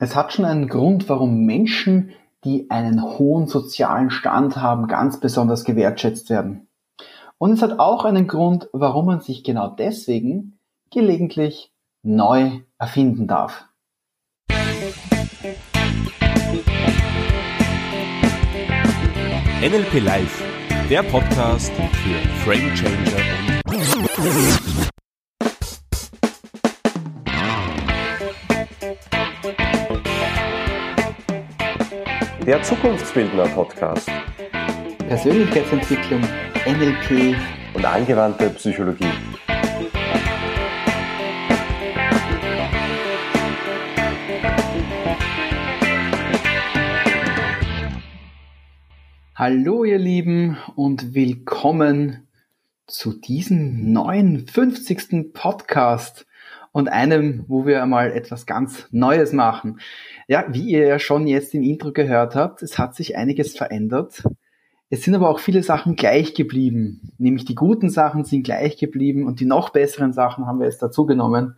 Es hat schon einen Grund, warum Menschen, die einen hohen sozialen Stand haben, ganz besonders gewertschätzt werden. Und es hat auch einen Grund, warum man sich genau deswegen gelegentlich neu erfinden darf. NLP Live, der Podcast für Frame Changer der Zukunftsbildner Podcast. Persönlichkeitsentwicklung, NLP und angewandte Psychologie. Hallo ihr Lieben und willkommen zu diesem neuen 50. Podcast und einem, wo wir einmal etwas ganz Neues machen. Ja, wie ihr ja schon jetzt im Intro gehört habt, es hat sich einiges verändert. Es sind aber auch viele Sachen gleich geblieben. Nämlich die guten Sachen sind gleich geblieben und die noch besseren Sachen haben wir jetzt dazugenommen.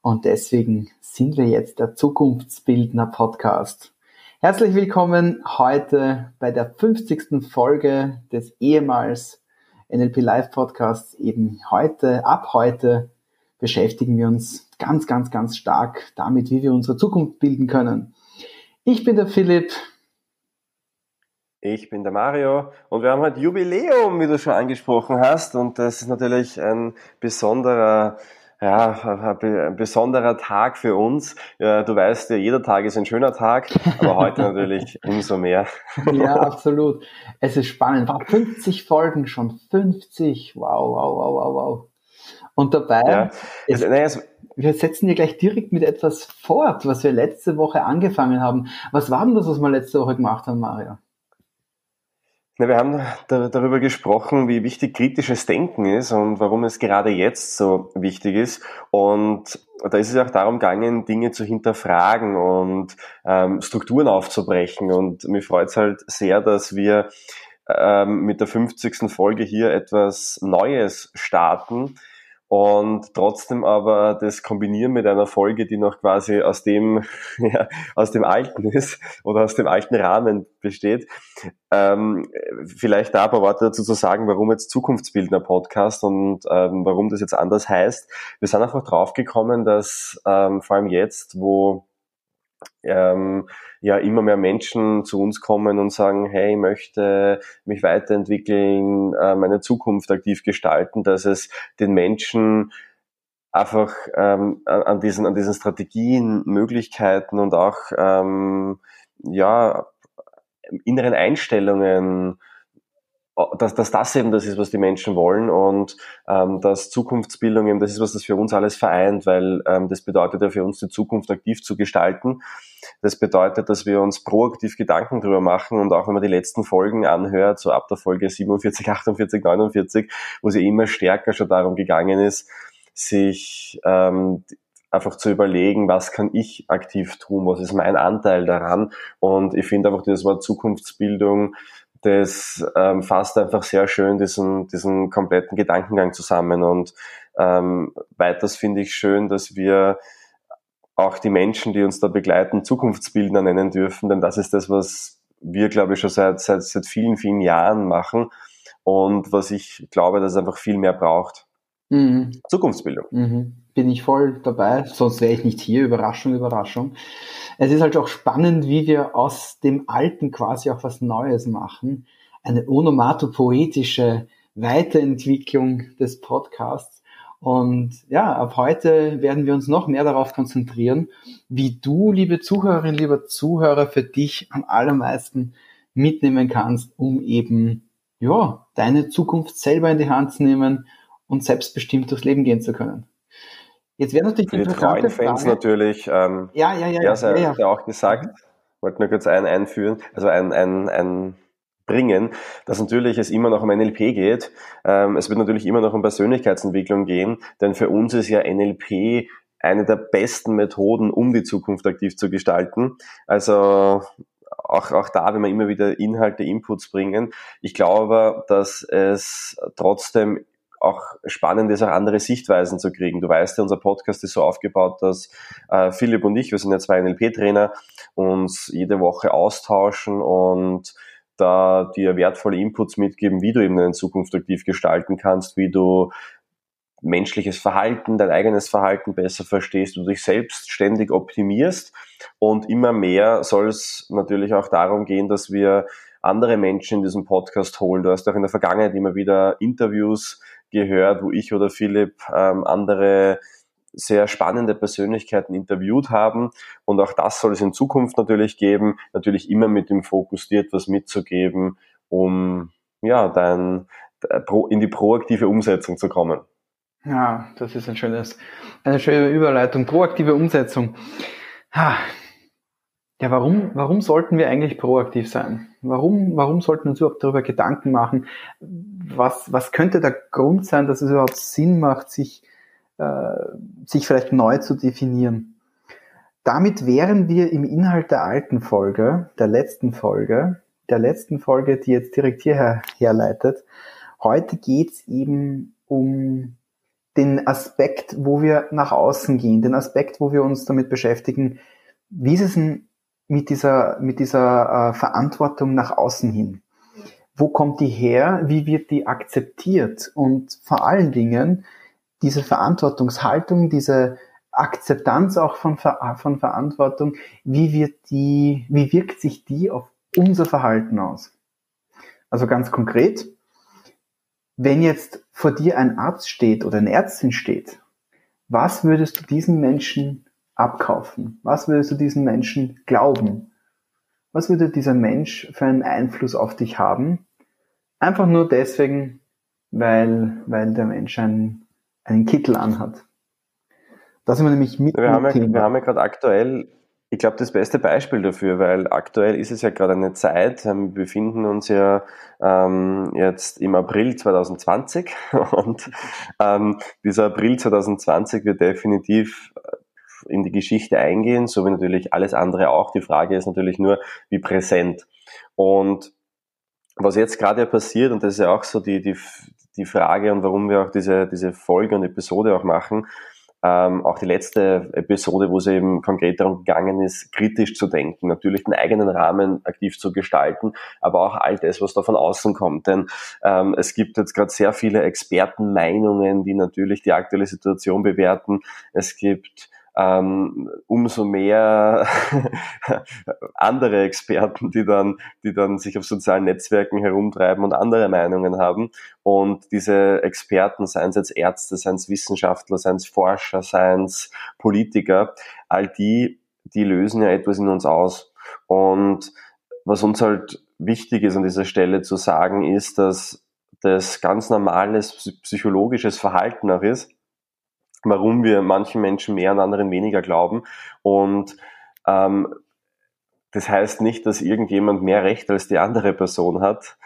Und deswegen sind wir jetzt der Zukunftsbildner Podcast. Herzlich willkommen heute bei der 50. Folge des ehemals NLP Live Podcasts. Eben heute, ab heute beschäftigen wir uns ganz, ganz, ganz stark damit, wie wir unsere Zukunft bilden können. Ich bin der Philipp. Ich bin der Mario und wir haben heute Jubiläum, wie du schon angesprochen hast und das ist natürlich ein besonderer ja, ein besonderer Tag für uns. Ja, du weißt ja, jeder Tag ist ein schöner Tag, aber heute natürlich umso mehr. Ja, absolut. Es ist spannend. War 50 Folgen schon. 50. Wow, wow, wow, wow, wow. Und dabei, ja. es, naja, es, wir setzen hier gleich direkt mit etwas fort, was wir letzte Woche angefangen haben. Was war denn das, was wir letzte Woche gemacht haben, Mario? Na, wir haben da, darüber gesprochen, wie wichtig kritisches Denken ist und warum es gerade jetzt so wichtig ist. Und da ist es auch darum gegangen, Dinge zu hinterfragen und ähm, Strukturen aufzubrechen. Und mir freut es halt sehr, dass wir ähm, mit der 50. Folge hier etwas Neues starten und trotzdem aber das kombinieren mit einer Folge, die noch quasi aus dem, ja, aus dem Alten ist oder aus dem alten Rahmen besteht. Ähm, vielleicht da ein paar Worte dazu zu sagen, warum jetzt Zukunftsbildner Podcast und ähm, warum das jetzt anders heißt. Wir sind einfach draufgekommen, dass ähm, vor allem jetzt, wo ähm, ja immer mehr Menschen zu uns kommen und sagen, hey, ich möchte mich weiterentwickeln, äh, meine Zukunft aktiv gestalten, dass es den Menschen einfach ähm, an diesen an diesen Strategien, Möglichkeiten und auch ähm, ja inneren Einstellungen dass, dass das eben das ist, was die Menschen wollen und ähm, dass Zukunftsbildung eben das ist, was das für uns alles vereint, weil ähm, das bedeutet ja für uns die Zukunft aktiv zu gestalten. Das bedeutet, dass wir uns proaktiv Gedanken darüber machen und auch wenn man die letzten Folgen anhört, so ab der Folge 47, 48, 49, wo es ja immer stärker schon darum gegangen ist, sich ähm, einfach zu überlegen, was kann ich aktiv tun, was ist mein Anteil daran. Und ich finde einfach das Wort Zukunftsbildung das ähm, fasst einfach sehr schön diesen, diesen kompletten Gedankengang zusammen. Und ähm, weiters finde ich schön, dass wir auch die Menschen, die uns da begleiten, Zukunftsbildner nennen dürfen, denn das ist das, was wir, glaube ich, schon seit, seit, seit vielen, vielen Jahren machen und was ich glaube, dass es einfach viel mehr braucht. Mhm. Zukunftsbildung. Mhm. Bin ich voll dabei, sonst wäre ich nicht hier. Überraschung, Überraschung. Es ist halt auch spannend, wie wir aus dem Alten quasi auch was Neues machen. Eine onomatopoetische Weiterentwicklung des Podcasts. Und ja, ab heute werden wir uns noch mehr darauf konzentrieren, wie du, liebe Zuhörerin, lieber Zuhörer, für dich am allermeisten mitnehmen kannst, um eben, ja, deine Zukunft selber in die Hand zu nehmen und selbstbestimmt durchs Leben gehen zu können. Jetzt wäre natürlich die, die treuen Fans natürlich. Ähm, ja, ja, ja. Ja, ja, ja. ja auch gesagt. Mhm. Wollte nur kurz ein einführen, also ein, ein, ein bringen, dass natürlich es immer noch um NLP geht. Ähm, es wird natürlich immer noch um Persönlichkeitsentwicklung gehen, denn für uns ist ja NLP eine der besten Methoden, um die Zukunft aktiv zu gestalten. Also auch, auch da, wenn wir immer wieder Inhalte, Inputs bringen. Ich glaube, dass es trotzdem auch spannend ist, auch andere Sichtweisen zu kriegen. Du weißt ja, unser Podcast ist so aufgebaut, dass äh, Philipp und ich, wir sind ja zwei NLP-Trainer, uns jede Woche austauschen und da dir wertvolle Inputs mitgeben, wie du eben deine Zukunft aktiv gestalten kannst, wie du menschliches Verhalten, dein eigenes Verhalten besser verstehst, du dich selbst ständig optimierst und immer mehr soll es natürlich auch darum gehen, dass wir andere Menschen in diesem Podcast holen. Du hast auch in der Vergangenheit immer wieder Interviews gehört, wo ich oder Philipp ähm, andere sehr spannende Persönlichkeiten interviewt haben. Und auch das soll es in Zukunft natürlich geben. Natürlich immer mit dem Fokus, dir etwas mitzugeben, um ja, dein, äh, in die proaktive Umsetzung zu kommen. Ja, das ist ein schönes, eine schöne Überleitung. Proaktive Umsetzung. Ja, warum, warum sollten wir eigentlich proaktiv sein? Warum, warum sollten wir uns überhaupt darüber Gedanken machen? Was, was könnte der Grund sein, dass es überhaupt Sinn macht, sich, äh, sich vielleicht neu zu definieren? Damit wären wir im Inhalt der alten Folge, der letzten Folge, der letzten Folge, die jetzt direkt hierher herleitet. Heute geht's eben um den Aspekt, wo wir nach außen gehen, den Aspekt, wo wir uns damit beschäftigen, wie ist es denn mit dieser, mit dieser äh, Verantwortung nach außen hin? Wo kommt die her? Wie wird die akzeptiert? Und vor allen Dingen diese Verantwortungshaltung, diese Akzeptanz auch von, Ver von Verantwortung, wie wird die, wie wirkt sich die auf unser Verhalten aus? Also ganz konkret, wenn jetzt vor dir ein Arzt steht oder eine Ärztin steht, was würdest du diesen Menschen abkaufen? Was würdest du diesen Menschen glauben? Was würde dieser Mensch für einen Einfluss auf dich haben? Einfach nur deswegen, weil, weil der Mensch einen, einen Kittel anhat. Da sind wir nämlich mit. Wir haben ja, wir haben ja gerade aktuell ich glaube, das beste Beispiel dafür, weil aktuell ist es ja gerade eine Zeit, ähm, wir befinden uns ja ähm, jetzt im April 2020 und ähm, dieser April 2020 wird definitiv in die Geschichte eingehen, so wie natürlich alles andere auch. Die Frage ist natürlich nur, wie präsent. Und was jetzt gerade passiert, und das ist ja auch so die, die, die Frage und warum wir auch diese, diese Folge und Episode auch machen, ähm, auch die letzte Episode, wo es eben konkret darum gegangen ist, kritisch zu denken, natürlich den eigenen Rahmen aktiv zu gestalten, aber auch all das, was da von außen kommt. Denn ähm, es gibt jetzt gerade sehr viele Expertenmeinungen, die natürlich die aktuelle Situation bewerten. Es gibt ähm, umso mehr andere Experten, die dann, die dann sich auf sozialen Netzwerken herumtreiben und andere Meinungen haben. Und diese Experten, seien es jetzt Ärzte, seien es Wissenschaftler, seien es Forscher, seien es Politiker, all die, die lösen ja etwas in uns aus. Und was uns halt wichtig ist an dieser Stelle zu sagen, ist, dass das ganz normales psychologisches Verhalten auch ist, warum wir manchen Menschen mehr und anderen weniger glauben. Und ähm, das heißt nicht, dass irgendjemand mehr Recht als die andere Person hat,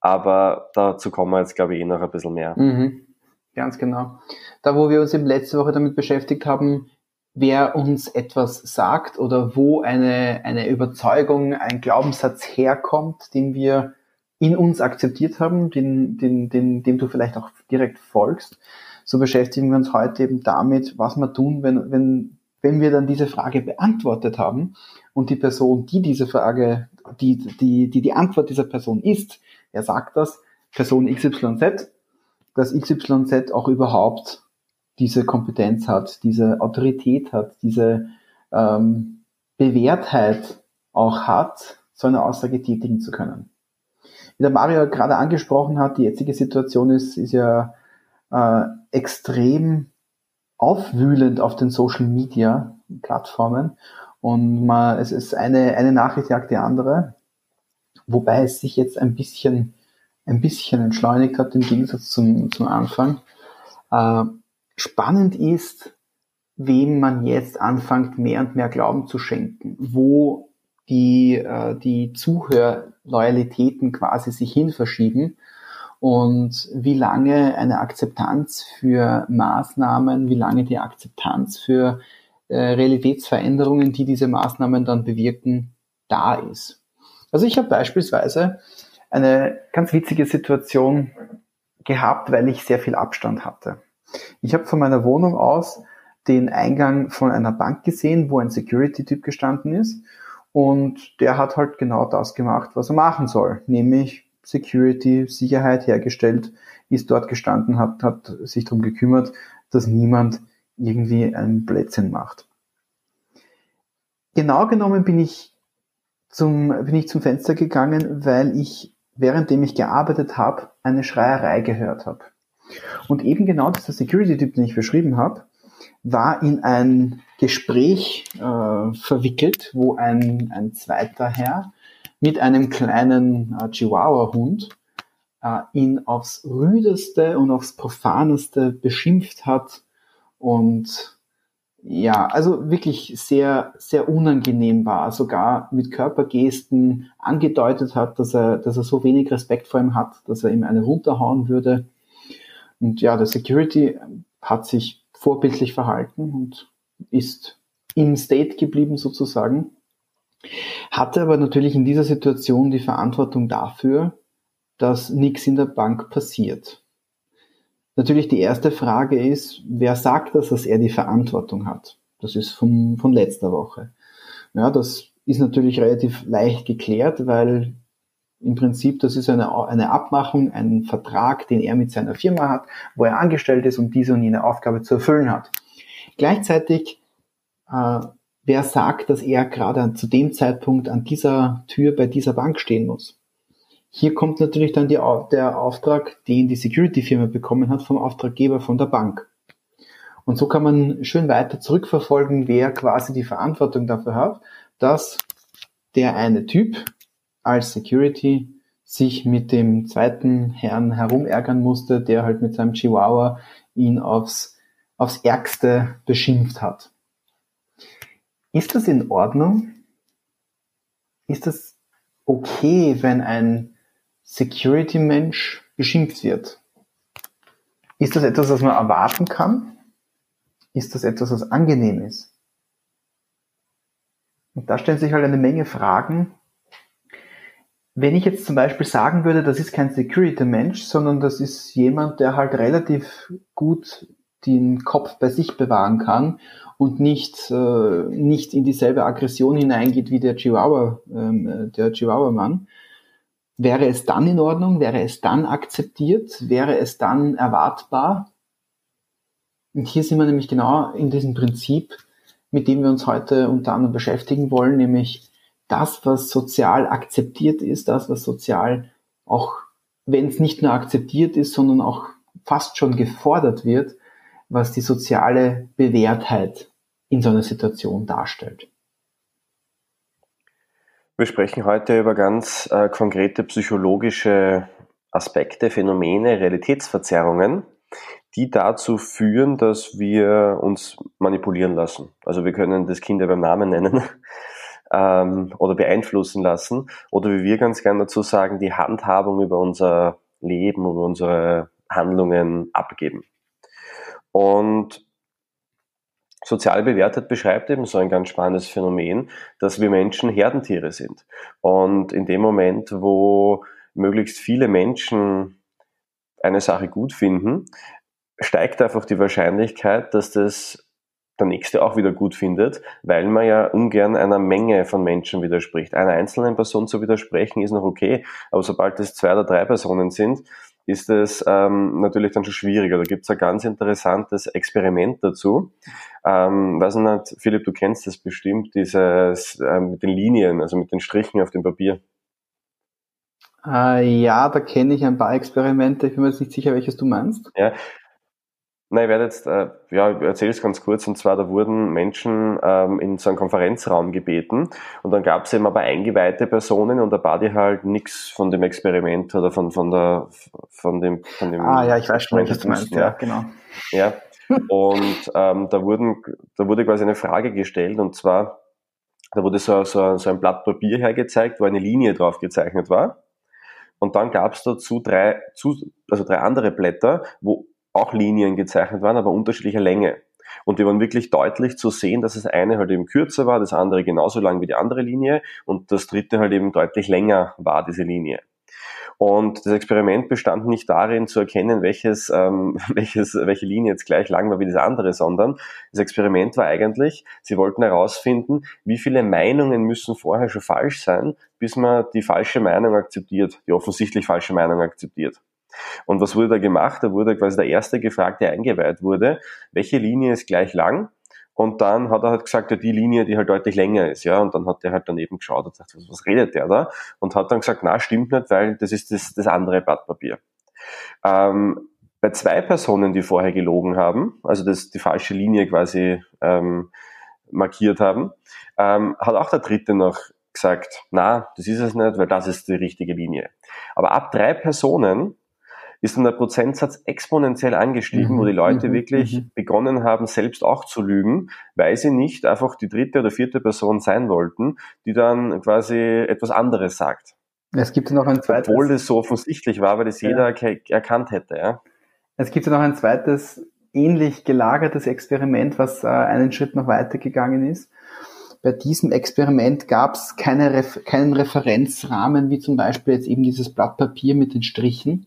aber dazu kommen wir jetzt, glaube ich, eh noch ein bisschen mehr. Mhm. Ganz genau. Da, wo wir uns eben letzte Woche damit beschäftigt haben, wer uns etwas sagt oder wo eine, eine Überzeugung, ein Glaubenssatz herkommt, den wir in uns akzeptiert haben, den, den, den, dem du vielleicht auch direkt folgst, so beschäftigen wir uns heute eben damit, was wir tun, wenn, wenn, wenn wir dann diese Frage beantwortet haben und die Person, die diese Frage, die die, die, die Antwort dieser Person ist, er sagt das, Person XYZ, dass XYZ auch überhaupt diese Kompetenz hat, diese Autorität hat, diese ähm, Bewährtheit auch hat, so eine Aussage tätigen zu können. Wie der Mario gerade angesprochen hat, die jetzige Situation ist, ist ja äh, extrem aufwühlend auf den Social Media Plattformen. Und man, es ist eine, eine Nachricht jagt die andere, wobei es sich jetzt ein bisschen, ein bisschen entschleunigt hat im Gegensatz zum, zum Anfang. Äh, spannend ist, wem man jetzt anfängt, mehr und mehr Glauben zu schenken, wo die, äh, die Zuhörloyalitäten quasi sich hin verschieben und wie lange eine Akzeptanz für Maßnahmen, wie lange die Akzeptanz für äh, Realitätsveränderungen, die diese Maßnahmen dann bewirken, da ist. Also ich habe beispielsweise eine ganz witzige Situation gehabt, weil ich sehr viel Abstand hatte. Ich habe von meiner Wohnung aus den Eingang von einer Bank gesehen, wo ein Security-Typ gestanden ist. Und der hat halt genau das gemacht, was er machen soll, nämlich Security, Sicherheit hergestellt, ist dort gestanden, hat, hat sich darum gekümmert, dass niemand irgendwie einen Blödsinn macht. Genau genommen bin ich zum, bin ich zum Fenster gegangen, weil ich, währenddem ich gearbeitet habe, eine Schreierei gehört habe. Und eben genau dieser Security-Typ, den ich beschrieben habe, war in ein Gespräch äh, verwickelt, wo ein, ein zweiter Herr mit einem kleinen äh, Chihuahua-Hund äh, ihn aufs rüdeste und aufs profaneste beschimpft hat. Und ja, also wirklich sehr, sehr unangenehm war, sogar mit Körpergesten angedeutet hat, dass er, dass er so wenig Respekt vor ihm hat, dass er ihm eine runterhauen würde. Und ja, der Security hat sich vorbildlich verhalten und ist im State geblieben sozusagen, hatte aber natürlich in dieser Situation die Verantwortung dafür, dass nichts in der Bank passiert. Natürlich die erste Frage ist, wer sagt das, dass er die Verantwortung hat? Das ist vom, von letzter Woche. Ja, das ist natürlich relativ leicht geklärt, weil im Prinzip das ist eine, eine Abmachung, ein Vertrag, den er mit seiner Firma hat, wo er angestellt ist und diese und jene Aufgabe zu erfüllen hat. Gleichzeitig, äh, wer sagt, dass er gerade zu dem Zeitpunkt an dieser Tür bei dieser Bank stehen muss? Hier kommt natürlich dann die, der Auftrag, den die Security-Firma bekommen hat vom Auftraggeber von der Bank. Und so kann man schön weiter zurückverfolgen, wer quasi die Verantwortung dafür hat, dass der eine Typ als Security sich mit dem zweiten Herrn herumärgern musste, der halt mit seinem Chihuahua ihn aufs, aufs Ärgste beschimpft hat. Ist das in Ordnung? Ist das okay, wenn ein Security-Mensch beschimpft wird. Ist das etwas, was man erwarten kann? Ist das etwas, was angenehm ist? Und da stellen sich halt eine Menge Fragen. Wenn ich jetzt zum Beispiel sagen würde, das ist kein Security-Mensch, sondern das ist jemand, der halt relativ gut den Kopf bei sich bewahren kann und nicht, äh, nicht in dieselbe Aggression hineingeht wie der Chihuahua, ähm, der Chihuahua-Mann, Wäre es dann in Ordnung? Wäre es dann akzeptiert? Wäre es dann erwartbar? Und hier sind wir nämlich genau in diesem Prinzip, mit dem wir uns heute unter anderem beschäftigen wollen, nämlich das, was sozial akzeptiert ist, das, was sozial auch, wenn es nicht nur akzeptiert ist, sondern auch fast schon gefordert wird, was die soziale Bewährtheit in so einer Situation darstellt. Wir sprechen heute über ganz äh, konkrete psychologische Aspekte, Phänomene, Realitätsverzerrungen, die dazu führen, dass wir uns manipulieren lassen. Also wir können das Kind ja beim Namen nennen ähm, oder beeinflussen lassen oder wie wir ganz gerne dazu sagen, die Handhabung über unser Leben, über unsere Handlungen abgeben. Und sozial bewertet beschreibt eben so ein ganz spannendes Phänomen, dass wir Menschen Herdentiere sind. Und in dem Moment, wo möglichst viele Menschen eine Sache gut finden, steigt einfach die Wahrscheinlichkeit, dass das der Nächste auch wieder gut findet, weil man ja ungern einer Menge von Menschen widerspricht. Einer einzelnen Person zu widersprechen ist noch okay, aber sobald es zwei oder drei Personen sind, ist es ähm, natürlich dann schon schwieriger. Da gibt es ein ganz interessantes Experiment dazu. Ähm, weiß nicht, Philipp, du kennst das bestimmt, dieses ähm, mit den Linien, also mit den Strichen auf dem Papier. Äh, ja, da kenne ich ein paar Experimente. Ich bin mir jetzt nicht sicher, welches du meinst. Ja, Nein, ich werde jetzt, äh, ja, ich erzähle es ganz kurz. Und zwar, da wurden Menschen ähm, in so einen Konferenzraum gebeten und dann gab es eben aber eingeweihte Personen und da war die halt nichts von dem Experiment oder von, von der, von dem, von dem. Ah, ja, ich weiß schon, was du meinst, ja, genau. Ja. Und ähm, da wurden, da wurde quasi eine Frage gestellt und zwar, da wurde so, so, so ein Blatt Papier hergezeigt, wo eine Linie drauf gezeichnet war. Und dann gab es dazu drei, also drei andere Blätter, wo auch Linien gezeichnet waren, aber unterschiedlicher Länge. Und die waren wirklich deutlich zu sehen, dass das eine halt eben kürzer war, das andere genauso lang wie die andere Linie und das dritte halt eben deutlich länger war, diese Linie. Und das Experiment bestand nicht darin zu erkennen, welches, ähm, welches, welche Linie jetzt gleich lang war wie das andere, sondern das Experiment war eigentlich, sie wollten herausfinden, wie viele Meinungen müssen vorher schon falsch sein, bis man die falsche Meinung akzeptiert, die offensichtlich falsche Meinung akzeptiert. Und was wurde da gemacht? Da wurde quasi der erste gefragt, der eingeweiht wurde, welche Linie ist gleich lang? Und dann hat er halt gesagt, ja, die Linie, die halt deutlich länger ist, ja. Und dann hat er halt daneben geschaut und gesagt, was, was redet der da? Und hat dann gesagt, na, stimmt nicht, weil das ist das, das andere Blatt Papier. Ähm, bei zwei Personen, die vorher gelogen haben, also das die falsche Linie quasi ähm, markiert haben, ähm, hat auch der dritte noch gesagt, na, das ist es nicht, weil das ist die richtige Linie. Aber ab drei Personen ist dann der Prozentsatz exponentiell angestiegen, mhm. wo die Leute mhm. wirklich mhm. begonnen haben, selbst auch zu lügen, weil sie nicht einfach die dritte oder vierte Person sein wollten, die dann quasi etwas anderes sagt. Es gibt noch ein zweites. Obwohl das so offensichtlich war, weil das jeder ja. erkannt hätte. Ja. Es gibt noch ein zweites ähnlich gelagertes Experiment, was äh, einen Schritt noch weitergegangen ist. Bei diesem Experiment gab es keine Ref keinen Referenzrahmen, wie zum Beispiel jetzt eben dieses Blatt Papier mit den Strichen,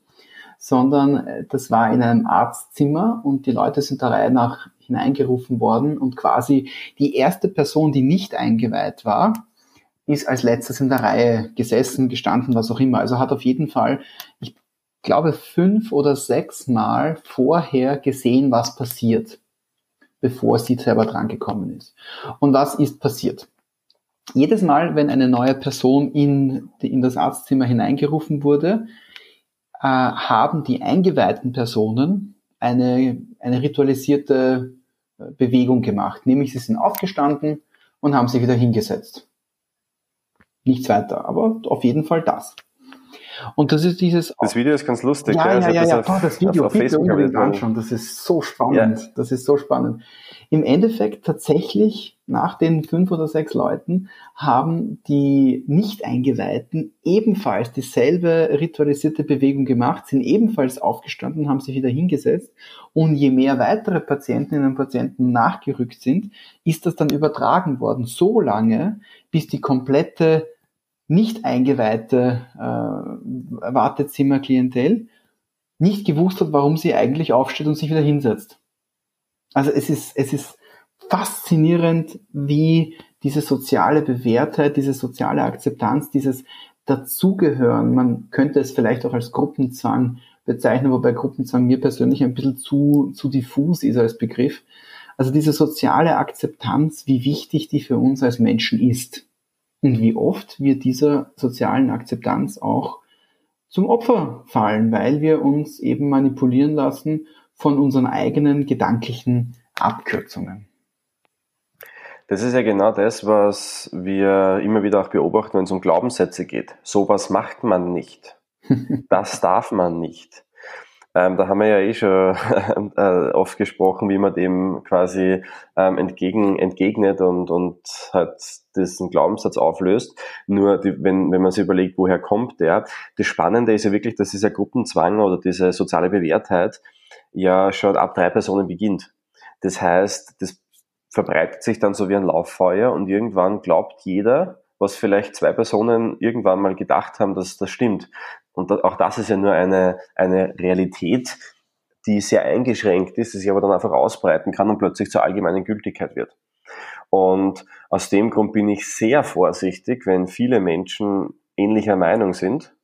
sondern äh, das war in einem Arztzimmer und die Leute sind der Reihe nach hineingerufen worden und quasi die erste Person, die nicht eingeweiht war, ist als letztes in der Reihe gesessen, gestanden, was auch immer. Also hat auf jeden Fall, ich glaube, fünf oder sechs Mal vorher gesehen, was passiert, bevor sie selber drangekommen ist. Und was ist passiert? Jedes Mal, wenn eine neue Person in, in das Arztzimmer hineingerufen wurde, äh, haben die eingeweihten Personen eine, eine ritualisierte äh, Bewegung gemacht. Nämlich sie sind aufgestanden und haben sich wieder hingesetzt. Nichts weiter, aber auf jeden Fall das. Und das ist dieses. Das Video ist ganz lustig. Ja, ja, ja, ja, ja. Auf, das Video auf, auf bitte unbedingt anschauen. Das ist so spannend. Ja. Das ist so spannend. Im Endeffekt tatsächlich nach den fünf oder sechs Leuten haben die Nicht-Eingeweihten ebenfalls dieselbe ritualisierte Bewegung gemacht, sind ebenfalls aufgestanden, haben sich wieder hingesetzt. Und je mehr weitere Patientinnen und Patienten nachgerückt sind, ist das dann übertragen worden. So lange, bis die komplette nicht eingeweihte äh, Wartezimmerklientel nicht gewusst hat, warum sie eigentlich aufsteht und sich wieder hinsetzt. Also es ist, es ist faszinierend, wie diese soziale Bewährtheit, diese soziale Akzeptanz, dieses Dazugehören, man könnte es vielleicht auch als Gruppenzwang bezeichnen, wobei Gruppenzwang mir persönlich ein bisschen zu, zu diffus ist als Begriff. Also diese soziale Akzeptanz, wie wichtig die für uns als Menschen ist und wie oft wir dieser sozialen Akzeptanz auch zum Opfer fallen, weil wir uns eben manipulieren lassen von unseren eigenen gedanklichen Abkürzungen. Das ist ja genau das, was wir immer wieder auch beobachten, wenn es um Glaubenssätze geht. Sowas macht man nicht. Das darf man nicht. Ähm, da haben wir ja eh schon äh, oft gesprochen, wie man dem quasi ähm, entgegen, entgegnet und, und halt diesen Glaubenssatz auflöst. Nur die, wenn, wenn man sich überlegt, woher kommt der, das Spannende ist ja wirklich, dass dieser Gruppenzwang oder diese soziale Bewährtheit ja schon ab drei Personen beginnt. Das heißt, das verbreitet sich dann so wie ein Lauffeuer und irgendwann glaubt jeder, was vielleicht zwei Personen irgendwann mal gedacht haben, dass das stimmt. Und auch das ist ja nur eine, eine Realität, die sehr eingeschränkt ist, die sich aber dann einfach ausbreiten kann und plötzlich zur allgemeinen Gültigkeit wird. Und aus dem Grund bin ich sehr vorsichtig, wenn viele Menschen ähnlicher Meinung sind,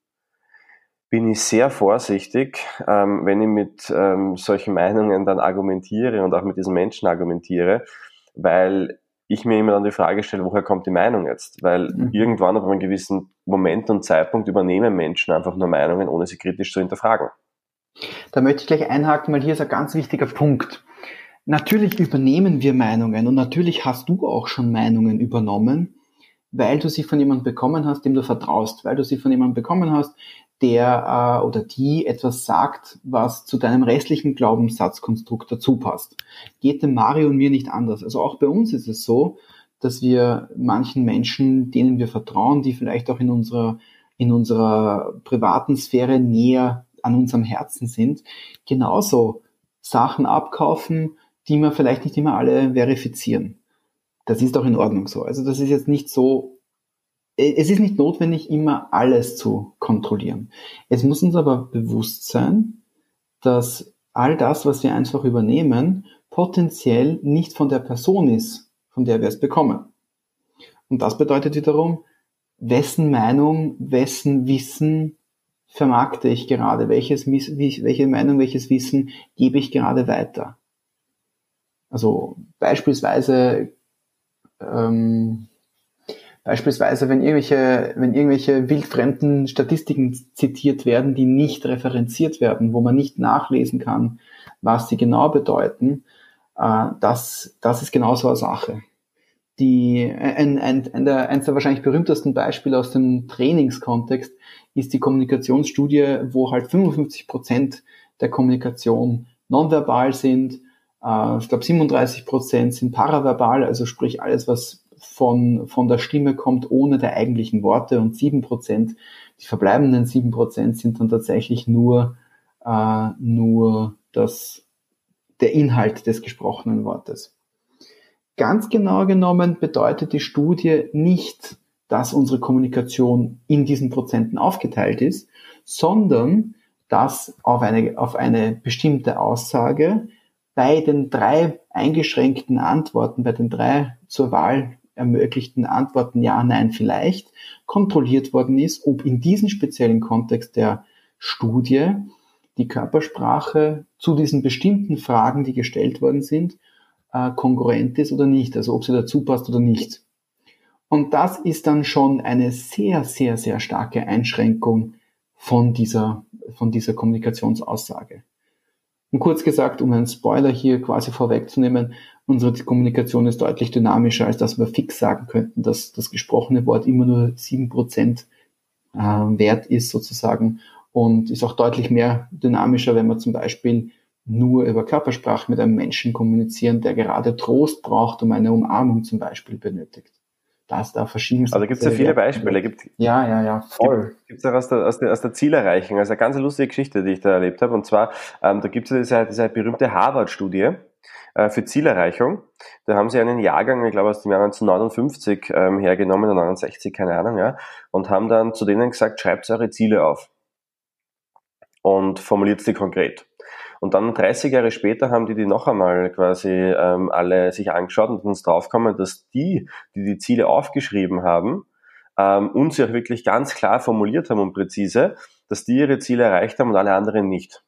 bin ich sehr vorsichtig, ähm, wenn ich mit ähm, solchen Meinungen dann argumentiere und auch mit diesen Menschen argumentiere, weil ich mir immer dann die Frage stelle, woher kommt die Meinung jetzt? Weil mhm. irgendwann auf einem gewissen Moment und Zeitpunkt übernehmen Menschen einfach nur Meinungen, ohne sie kritisch zu hinterfragen. Da möchte ich gleich einhaken, weil hier ist ein ganz wichtiger Punkt. Natürlich übernehmen wir Meinungen und natürlich hast du auch schon Meinungen übernommen, weil du sie von jemandem bekommen hast, dem du vertraust, weil du sie von jemandem bekommen hast, der äh, oder die etwas sagt, was zu deinem restlichen Glaubenssatzkonstrukt dazu passt. Geht dem Mario und mir nicht anders. Also auch bei uns ist es so, dass wir manchen Menschen, denen wir vertrauen, die vielleicht auch in unserer, in unserer privaten Sphäre näher an unserem Herzen sind, genauso Sachen abkaufen, die wir vielleicht nicht immer alle verifizieren. Das ist auch in Ordnung so. Also das ist jetzt nicht so es ist nicht notwendig, immer alles zu kontrollieren. Es muss uns aber bewusst sein, dass all das, was wir einfach übernehmen, potenziell nicht von der Person ist, von der wir es bekommen. Und das bedeutet wiederum, wessen Meinung, wessen Wissen vermarkte ich gerade, welches, welche Meinung, welches Wissen gebe ich gerade weiter. Also beispielsweise, ähm, beispielsweise, wenn irgendwelche, wenn irgendwelche wildfremden Statistiken zitiert werden, die nicht referenziert werden, wo man nicht nachlesen kann, was sie genau bedeuten, äh, das, das ist genau so eine Sache. Die, ein, ein, ein der, eines der wahrscheinlich berühmtesten Beispiele aus dem Trainingskontext ist die Kommunikationsstudie, wo halt 55 Prozent der Kommunikation nonverbal sind. Äh, ich glaube 37 Prozent sind paraverbal, also sprich alles, was von, von der Stimme kommt, ohne der eigentlichen Worte. Und 7 Prozent, die verbleibenden 7 Prozent sind dann tatsächlich nur, äh, nur das, der Inhalt des gesprochenen Wortes. Ganz genau genommen bedeutet die Studie nicht, dass unsere Kommunikation in diesen Prozenten aufgeteilt ist, sondern dass auf eine, auf eine bestimmte Aussage bei den drei eingeschränkten Antworten, bei den drei zur Wahl ermöglichten Antworten Ja, Nein, vielleicht kontrolliert worden ist, ob in diesem speziellen Kontext der Studie die Körpersprache zu diesen bestimmten Fragen, die gestellt worden sind, äh, kongruent ist oder nicht, also ob sie dazu passt oder nicht. Und das ist dann schon eine sehr, sehr, sehr starke Einschränkung von dieser, von dieser Kommunikationsaussage. Und kurz gesagt, um einen Spoiler hier quasi vorwegzunehmen, unsere Kommunikation ist deutlich dynamischer, als dass wir fix sagen könnten, dass das gesprochene Wort immer nur sieben Prozent äh, wert ist sozusagen und ist auch deutlich mehr dynamischer, wenn wir zum Beispiel nur über Körpersprache mit einem Menschen kommunizieren, der gerade Trost braucht, um eine Umarmung zum Beispiel benötigt. Da ist da verschiedenste. Also gibt es ja viele Beispiele. Gibt, ja, ja, ja, voll. Gibt es auch aus der, aus, der, aus der Zielerreichung. Also eine ganz lustige Geschichte, die ich da erlebt habe. Und zwar, ähm, da gibt es ja diese, diese berühmte Harvard-Studie äh, für Zielerreichung. Da haben sie einen Jahrgang, ich glaube aus dem Jahr 1959 ähm, hergenommen, oder 69, keine Ahnung, ja, und haben dann zu denen gesagt, schreibt eure Ziele auf und formuliert sie konkret. Und dann 30 Jahre später haben die die noch einmal quasi ähm, alle sich angeschaut und uns draufgekommen, dass die, die die Ziele aufgeschrieben haben, ähm, und sie wirklich ganz klar formuliert haben und präzise, dass die ihre Ziele erreicht haben und alle anderen nicht.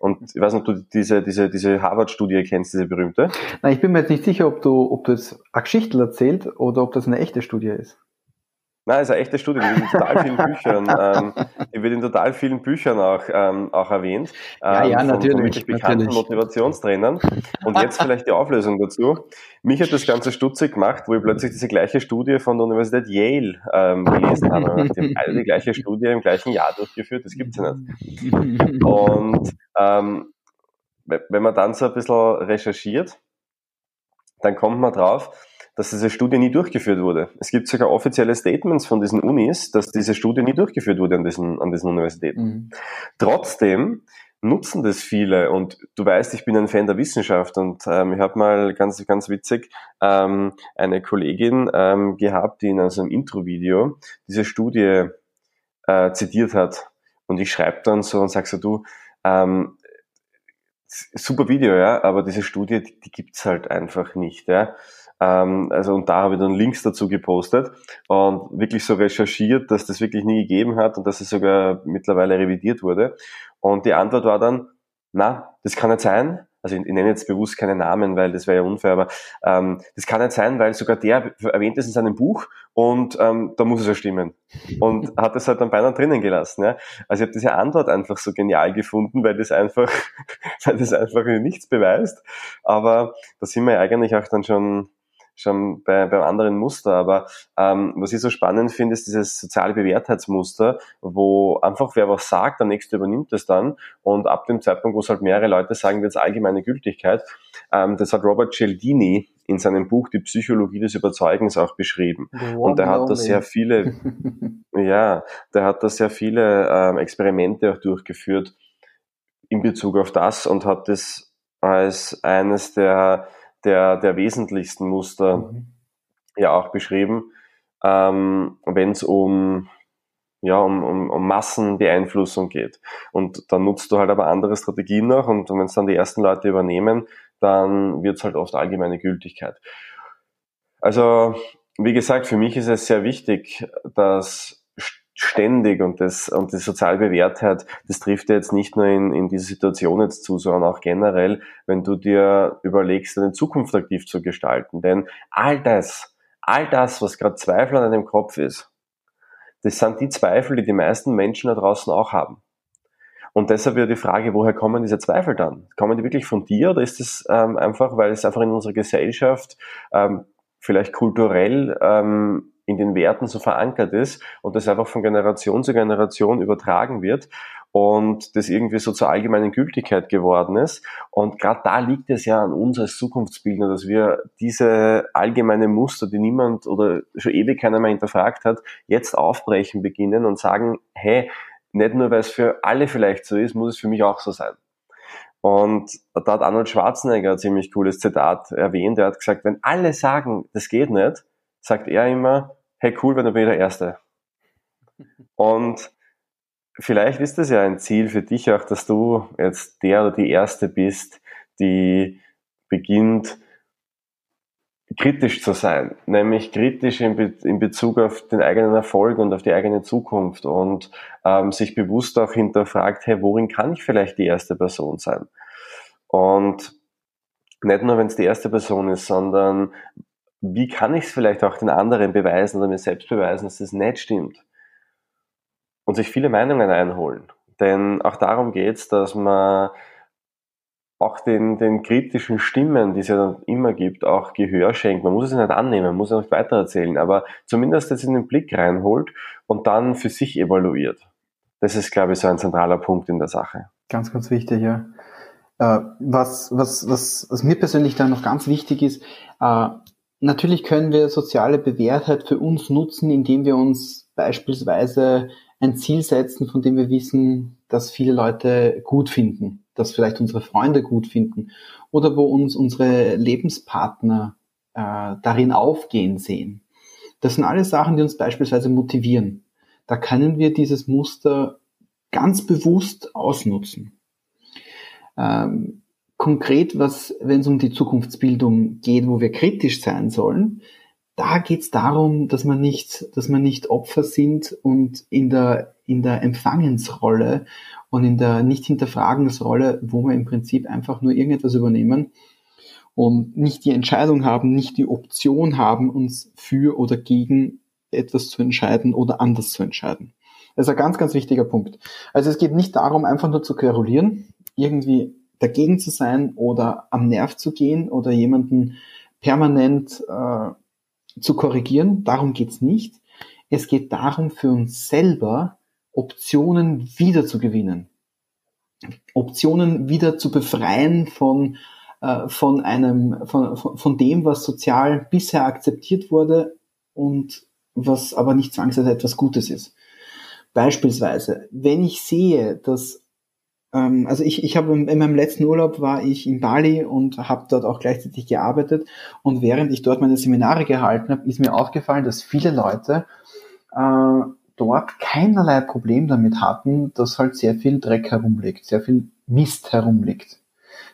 Und ich weiß nicht, ob du diese, diese, diese Harvard-Studie kennst, diese berühmte. Nein, ich bin mir jetzt nicht sicher, ob du, ob du jetzt eine Geschichte erzählt oder ob das eine echte Studie ist. Nein, ist eine echte Studie, die wird in total vielen Büchern, ähm, die wird in total vielen Büchern auch, ähm, auch erwähnt. Ähm, ja, ja, von, natürlich. Von wirklich bekannten natürlich. Motivationstrainern. Und jetzt vielleicht die Auflösung dazu. Mich hat das Ganze stutzig gemacht, wo ich plötzlich diese gleiche Studie von der Universität Yale ähm, gelesen habe. Die haben alle die gleiche Studie im gleichen Jahr durchgeführt, das gibt's ja nicht. Und ähm, wenn man dann so ein bisschen recherchiert, dann kommt man drauf, dass diese Studie nie durchgeführt wurde. Es gibt sogar offizielle Statements von diesen Unis, dass diese Studie nie durchgeführt wurde an diesen, an diesen Universitäten. Mhm. Trotzdem nutzen das viele und du weißt, ich bin ein Fan der Wissenschaft und ähm, ich habe mal ganz, ganz witzig ähm, eine Kollegin ähm, gehabt, die in einem Intro-Video diese Studie äh, zitiert hat und ich schreibe dann so und sag so, du, ähm, super Video, ja, aber diese Studie, die, die gibt's halt einfach nicht, ja. Ähm, also und da habe ich dann Links dazu gepostet und wirklich so recherchiert, dass das wirklich nie gegeben hat und dass es sogar mittlerweile revidiert wurde. Und die Antwort war dann, na, das kann nicht sein. Also ich, ich nenne jetzt bewusst keine Namen, weil das wäre ja unfair, aber ähm, das kann nicht sein, weil sogar der erwähnt es in seinem Buch und ähm, da muss es ja stimmen. Und hat das halt dann beinahe drinnen gelassen. Ja? Also ich habe diese Antwort einfach so genial gefunden, weil das einfach, weil das einfach nichts beweist. Aber da sind wir ja eigentlich auch dann schon schon bei, beim anderen Muster. Aber ähm, was ich so spannend finde, ist dieses soziale Bewährtheitsmuster, wo einfach wer was sagt, der Nächste übernimmt es dann und ab dem Zeitpunkt, wo es halt mehrere Leute sagen, wird es allgemeine Gültigkeit. Ähm, das hat Robert Cialdini in seinem Buch Die Psychologie des Überzeugens auch beschrieben. Und er hat da sehr viele, ja, der hat da sehr viele ähm, Experimente auch durchgeführt in Bezug auf das und hat das als eines der der, der wesentlichsten Muster mhm. ja auch beschrieben. ähm, wenn es um ja, um, um, um Massenbeeinflussung geht. Und dann nutzt du halt aber andere Strategien noch und wenn es dann die ersten Leute übernehmen, dann wird es halt oft allgemeine Gültigkeit. Also, wie gesagt, für mich ist es sehr wichtig, dass ständig und das und die soziale Bewährtheit, das trifft ja jetzt nicht nur in, in diese Situation jetzt zu, sondern auch generell, wenn du dir überlegst, deine Zukunft aktiv zu gestalten. Denn all das, all das, was gerade Zweifel an deinem Kopf ist, das sind die Zweifel, die die meisten Menschen da draußen auch haben. Und deshalb wieder die Frage, woher kommen diese Zweifel dann? Kommen die wirklich von dir oder ist es ähm, einfach, weil es einfach in unserer Gesellschaft ähm, vielleicht kulturell ähm, in den Werten so verankert ist und das einfach von Generation zu Generation übertragen wird und das irgendwie so zur allgemeinen Gültigkeit geworden ist. Und gerade da liegt es ja an uns als Zukunftsbildner, dass wir diese allgemeine Muster, die niemand oder schon ewig keiner mehr hinterfragt hat, jetzt aufbrechen beginnen und sagen, hey, nicht nur weil es für alle vielleicht so ist, muss es für mich auch so sein. Und da hat Arnold Schwarzenegger ein ziemlich cooles Zitat erwähnt. Er hat gesagt, wenn alle sagen, das geht nicht, sagt er immer, hey cool, wenn du bin der Erste. Und vielleicht ist es ja ein Ziel für dich auch, dass du jetzt der oder die Erste bist, die beginnt, kritisch zu sein, nämlich kritisch in, Be in, Bezug auf den eigenen Erfolg und auf die eigene Zukunft und ähm, sich bewusst auch hinterfragt, hey, worin kann ich vielleicht die erste Person sein? Und nicht nur, wenn es die erste Person ist, sondern wie kann ich es vielleicht auch den anderen beweisen oder mir selbst beweisen, dass es das nicht stimmt? Und sich viele Meinungen einholen. Denn auch darum geht es, dass man auch den, den kritischen Stimmen, die es ja dann immer gibt, auch Gehör schenkt. Man muss es nicht annehmen, man muss es nicht weitererzählen, aber zumindest jetzt in den Blick reinholt und dann für sich evaluiert. Das ist, glaube ich, so ein zentraler Punkt in der Sache. Ganz, ganz wichtig, ja. Äh, was, was, was, was mir persönlich da noch ganz wichtig ist, äh, Natürlich können wir soziale Bewährtheit für uns nutzen, indem wir uns beispielsweise ein Ziel setzen, von dem wir wissen, dass viele Leute gut finden, dass vielleicht unsere Freunde gut finden oder wo uns unsere Lebenspartner äh, darin aufgehen sehen. Das sind alles Sachen, die uns beispielsweise motivieren. Da können wir dieses Muster ganz bewusst ausnutzen. Ähm, konkret, was, wenn es um die Zukunftsbildung geht, wo wir kritisch sein sollen, da geht es darum, dass man nicht, dass man nicht Opfer sind und in der, in der Empfangensrolle und in der nicht hinterfragensrolle, wo wir im Prinzip einfach nur irgendetwas übernehmen und nicht die Entscheidung haben, nicht die Option haben, uns für oder gegen etwas zu entscheiden oder anders zu entscheiden. Das ist ein ganz, ganz wichtiger Punkt. Also es geht nicht darum, einfach nur zu querulieren, irgendwie dagegen zu sein oder am Nerv zu gehen oder jemanden permanent äh, zu korrigieren. Darum geht's nicht. Es geht darum, für uns selber Optionen wieder zu gewinnen. Optionen wieder zu befreien von, äh, von einem, von, von, von dem, was sozial bisher akzeptiert wurde und was aber nicht zwangsweise etwas Gutes ist. Beispielsweise, wenn ich sehe, dass ähm, also ich, ich habe in meinem letzten Urlaub war ich in Bali und habe dort auch gleichzeitig gearbeitet. Und während ich dort meine Seminare gehalten habe, ist mir aufgefallen, dass viele Leute äh, dort keinerlei Problem damit hatten, dass halt sehr viel Dreck herumliegt, sehr viel Mist herumliegt.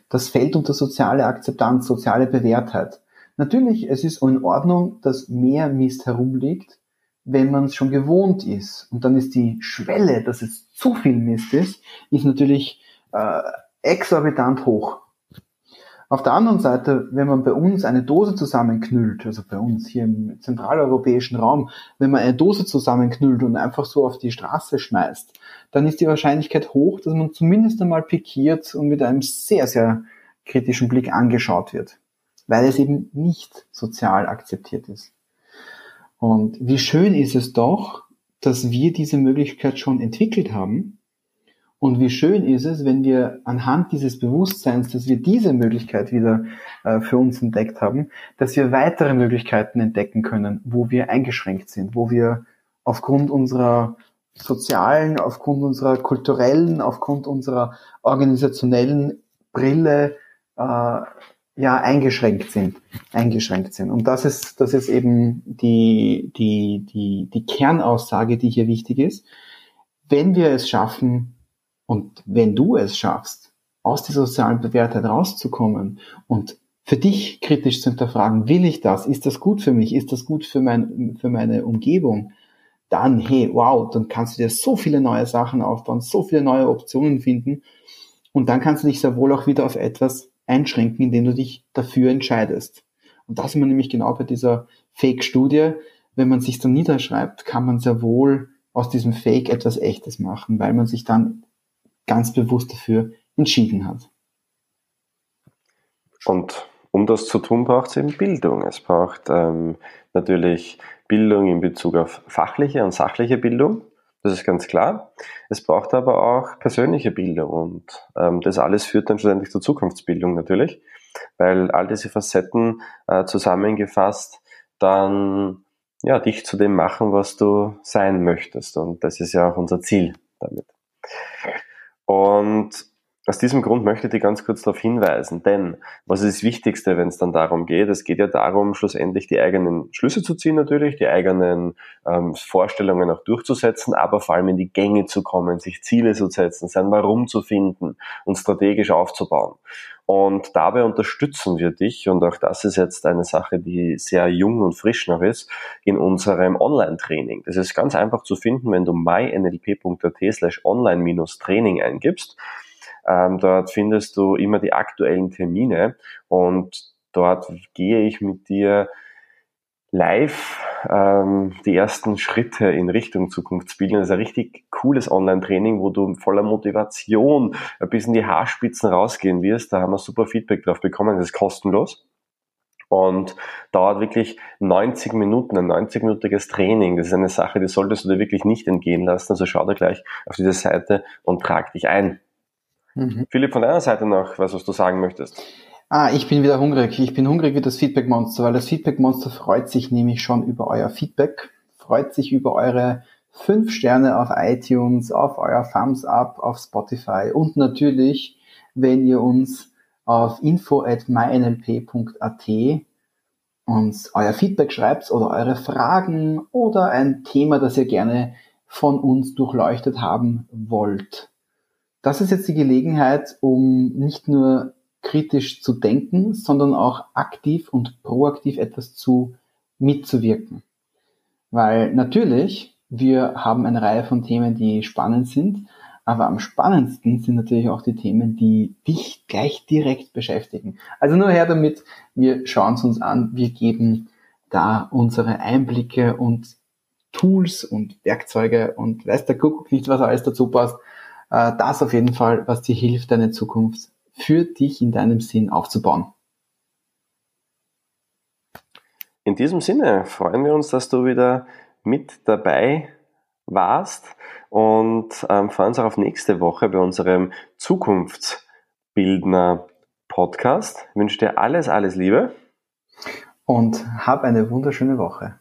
Das fällt unter soziale Akzeptanz, soziale Bewährtheit. Natürlich, es ist in Ordnung, dass mehr Mist herumliegt, wenn man es schon gewohnt ist. Und dann ist die Schwelle, dass es zu viel Mist ist, ist natürlich äh, exorbitant hoch. Auf der anderen Seite, wenn man bei uns eine Dose zusammenknüllt, also bei uns hier im zentraleuropäischen Raum, wenn man eine Dose zusammenknüllt und einfach so auf die Straße schmeißt, dann ist die Wahrscheinlichkeit hoch, dass man zumindest einmal pikiert und mit einem sehr, sehr kritischen Blick angeschaut wird, weil es eben nicht sozial akzeptiert ist. Und wie schön ist es doch, dass wir diese Möglichkeit schon entwickelt haben. Und wie schön ist es, wenn wir anhand dieses Bewusstseins, dass wir diese Möglichkeit wieder äh, für uns entdeckt haben, dass wir weitere Möglichkeiten entdecken können, wo wir eingeschränkt sind, wo wir aufgrund unserer sozialen, aufgrund unserer kulturellen, aufgrund unserer organisationellen Brille äh, ja eingeschränkt sind, eingeschränkt sind. Und das ist, das ist eben die, die, die, die Kernaussage, die hier wichtig ist. Wenn wir es schaffen und wenn du es schaffst, aus dieser sozialen Bewährtheit rauszukommen und für dich kritisch zu hinterfragen, will ich das? Ist das gut für mich? Ist das gut für, mein, für meine Umgebung? Dann, hey, wow, dann kannst du dir so viele neue Sachen aufbauen, so viele neue Optionen finden. Und dann kannst du dich sehr wohl auch wieder auf etwas einschränken, indem du dich dafür entscheidest. Und das ist man nämlich genau bei dieser Fake-Studie. Wenn man sich dann niederschreibt, kann man sehr wohl aus diesem Fake etwas Echtes machen, weil man sich dann ganz bewusst dafür entschieden hat. Und um das zu tun, braucht es eben Bildung. Es braucht ähm, natürlich Bildung in Bezug auf fachliche und sachliche Bildung. Das ist ganz klar. Es braucht aber auch persönliche Bildung und ähm, das alles führt dann schlussendlich zur Zukunftsbildung natürlich, weil all diese Facetten äh, zusammengefasst dann ja, dich zu dem machen, was du sein möchtest. Und das ist ja auch unser Ziel damit. Und aus diesem Grund möchte ich dich ganz kurz darauf hinweisen, denn was ist das Wichtigste, wenn es dann darum geht? Es geht ja darum, schlussendlich die eigenen Schlüsse zu ziehen natürlich, die eigenen ähm, Vorstellungen auch durchzusetzen, aber vor allem in die Gänge zu kommen, sich Ziele zu setzen, sein Warum zu finden und strategisch aufzubauen. Und dabei unterstützen wir dich, und auch das ist jetzt eine Sache, die sehr jung und frisch noch ist, in unserem Online-Training. Das ist ganz einfach zu finden, wenn du mynlp.at slash online-training eingibst ähm, dort findest du immer die aktuellen Termine und dort gehe ich mit dir live ähm, die ersten Schritte in Richtung Zukunftsbildung. Das ist ein richtig cooles Online-Training, wo du voller Motivation bis in die Haarspitzen rausgehen wirst. Da haben wir super Feedback drauf bekommen. Das ist kostenlos und dauert wirklich 90 Minuten, ein 90-minütiges Training. Das ist eine Sache, die solltest du dir wirklich nicht entgehen lassen. Also schau da gleich auf diese Seite und trag dich ein. Mhm. Philipp, von deiner Seite noch, was, was du sagen möchtest? Ah, ich bin wieder hungrig. Ich bin hungrig wie das Feedback Monster, weil das Feedback Monster freut sich nämlich schon über euer Feedback, freut sich über eure fünf Sterne auf iTunes, auf euer Thumbs Up, auf Spotify und natürlich, wenn ihr uns auf info at mynlp.at uns euer Feedback schreibt oder eure Fragen oder ein Thema, das ihr gerne von uns durchleuchtet haben wollt das ist jetzt die Gelegenheit, um nicht nur kritisch zu denken, sondern auch aktiv und proaktiv etwas zu mitzuwirken. Weil natürlich, wir haben eine Reihe von Themen, die spannend sind, aber am spannendsten sind natürlich auch die Themen, die dich gleich direkt beschäftigen. Also nur her damit, wir schauen es uns an, wir geben da unsere Einblicke und Tools und Werkzeuge und weiß der Kuckuck nicht, was alles dazu passt, äh, das auf jeden Fall, was dir hilft, deine Zukunft für dich in deinem Sinn aufzubauen. In diesem Sinne freuen wir uns, dass du wieder mit dabei warst und ähm, freuen uns auch auf nächste Woche bei unserem Zukunftsbildner Podcast. Ich wünsche dir alles, alles Liebe. Und hab eine wunderschöne Woche.